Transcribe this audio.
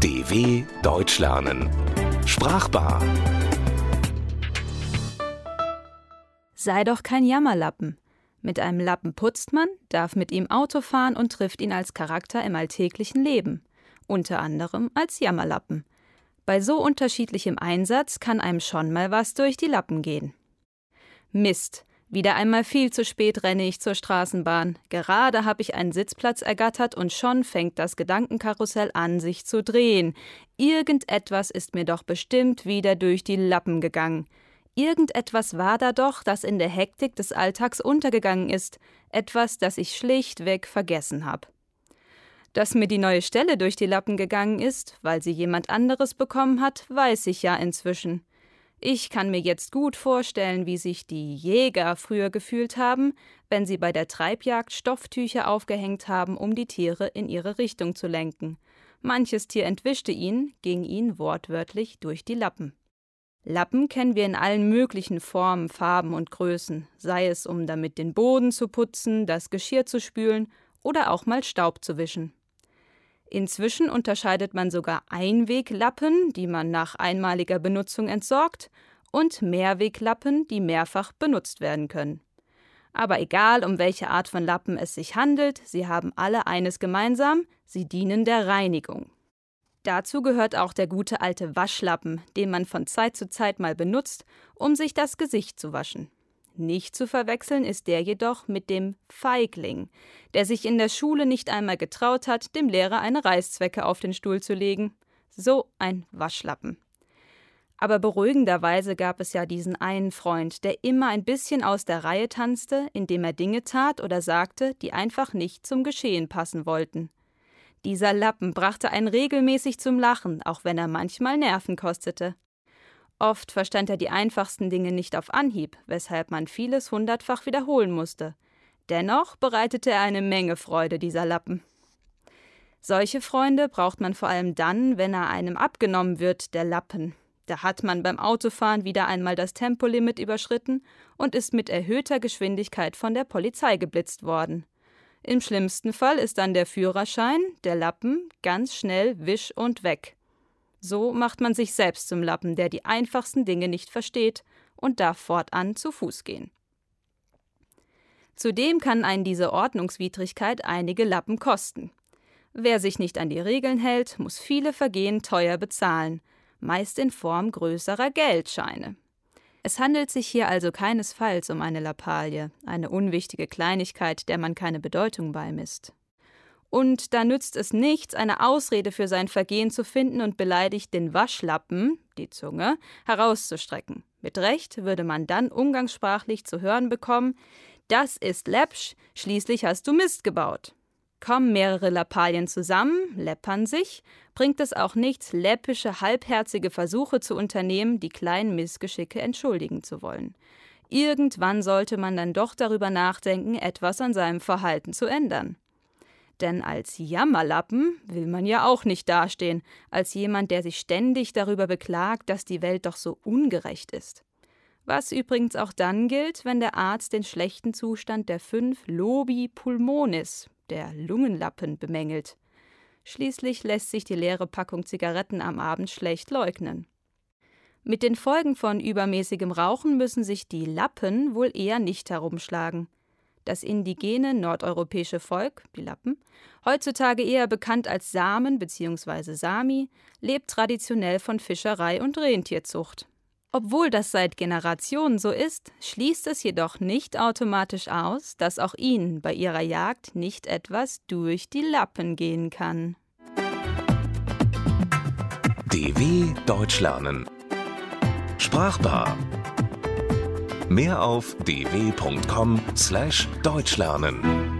DW Deutsch lernen. Sprachbar. Sei doch kein Jammerlappen. Mit einem Lappen putzt man, darf mit ihm Auto fahren und trifft ihn als Charakter im alltäglichen Leben. Unter anderem als Jammerlappen. Bei so unterschiedlichem Einsatz kann einem schon mal was durch die Lappen gehen. Mist. Wieder einmal viel zu spät renne ich zur Straßenbahn. Gerade habe ich einen Sitzplatz ergattert und schon fängt das Gedankenkarussell an, sich zu drehen. Irgendetwas ist mir doch bestimmt wieder durch die Lappen gegangen. Irgendetwas war da doch, das in der Hektik des Alltags untergegangen ist, etwas, das ich schlichtweg vergessen habe. Dass mir die neue Stelle durch die Lappen gegangen ist, weil sie jemand anderes bekommen hat, weiß ich ja inzwischen. Ich kann mir jetzt gut vorstellen, wie sich die Jäger früher gefühlt haben, wenn sie bei der Treibjagd Stofftücher aufgehängt haben, um die Tiere in ihre Richtung zu lenken. Manches Tier entwischte ihn, ging ihn wortwörtlich durch die Lappen. Lappen kennen wir in allen möglichen Formen, Farben und Größen, sei es um damit den Boden zu putzen, das Geschirr zu spülen oder auch mal Staub zu wischen. Inzwischen unterscheidet man sogar Einweglappen, die man nach einmaliger Benutzung entsorgt, und Mehrweglappen, die mehrfach benutzt werden können. Aber egal, um welche Art von Lappen es sich handelt, sie haben alle eines gemeinsam, sie dienen der Reinigung. Dazu gehört auch der gute alte Waschlappen, den man von Zeit zu Zeit mal benutzt, um sich das Gesicht zu waschen. Nicht zu verwechseln ist der jedoch mit dem Feigling, der sich in der Schule nicht einmal getraut hat, dem Lehrer eine Reißzwecke auf den Stuhl zu legen. So ein Waschlappen. Aber beruhigenderweise gab es ja diesen einen Freund, der immer ein bisschen aus der Reihe tanzte, indem er Dinge tat oder sagte, die einfach nicht zum Geschehen passen wollten. Dieser Lappen brachte einen regelmäßig zum Lachen, auch wenn er manchmal Nerven kostete. Oft verstand er die einfachsten Dinge nicht auf Anhieb, weshalb man vieles hundertfach wiederholen musste. Dennoch bereitete er eine Menge Freude, dieser Lappen. Solche Freunde braucht man vor allem dann, wenn er einem abgenommen wird, der Lappen. Da hat man beim Autofahren wieder einmal das Tempolimit überschritten und ist mit erhöhter Geschwindigkeit von der Polizei geblitzt worden. Im schlimmsten Fall ist dann der Führerschein, der Lappen, ganz schnell wisch und weg. So macht man sich selbst zum Lappen, der die einfachsten Dinge nicht versteht und darf fortan zu Fuß gehen. Zudem kann einen diese Ordnungswidrigkeit einige Lappen kosten. Wer sich nicht an die Regeln hält, muss viele Vergehen teuer bezahlen, meist in Form größerer Geldscheine. Es handelt sich hier also keinesfalls um eine Lappalie, eine unwichtige Kleinigkeit, der man keine Bedeutung beimisst. Und da nützt es nichts, eine Ausrede für sein Vergehen zu finden und beleidigt den Waschlappen, die Zunge, herauszustrecken. Mit Recht würde man dann umgangssprachlich zu hören bekommen, das ist läppsch, schließlich hast du Mist gebaut. Kommen mehrere Lappalien zusammen, läppern sich, bringt es auch nichts, läppische, halbherzige Versuche zu unternehmen, die kleinen Missgeschicke entschuldigen zu wollen. Irgendwann sollte man dann doch darüber nachdenken, etwas an seinem Verhalten zu ändern. Denn als Jammerlappen will man ja auch nicht dastehen, als jemand, der sich ständig darüber beklagt, dass die Welt doch so ungerecht ist. Was übrigens auch dann gilt, wenn der Arzt den schlechten Zustand der fünf Lobi pulmonis, der Lungenlappen, bemängelt. Schließlich lässt sich die leere Packung Zigaretten am Abend schlecht leugnen. Mit den Folgen von übermäßigem Rauchen müssen sich die Lappen wohl eher nicht herumschlagen. Das indigene nordeuropäische Volk, die Lappen, heutzutage eher bekannt als Samen bzw. Sami, lebt traditionell von Fischerei und Rentierzucht. Obwohl das seit Generationen so ist, schließt es jedoch nicht automatisch aus, dass auch ihnen bei ihrer Jagd nicht etwas durch die Lappen gehen kann. DW Deutsch lernen. Sprachbar. Mehr auf dw.com/deutschlernen.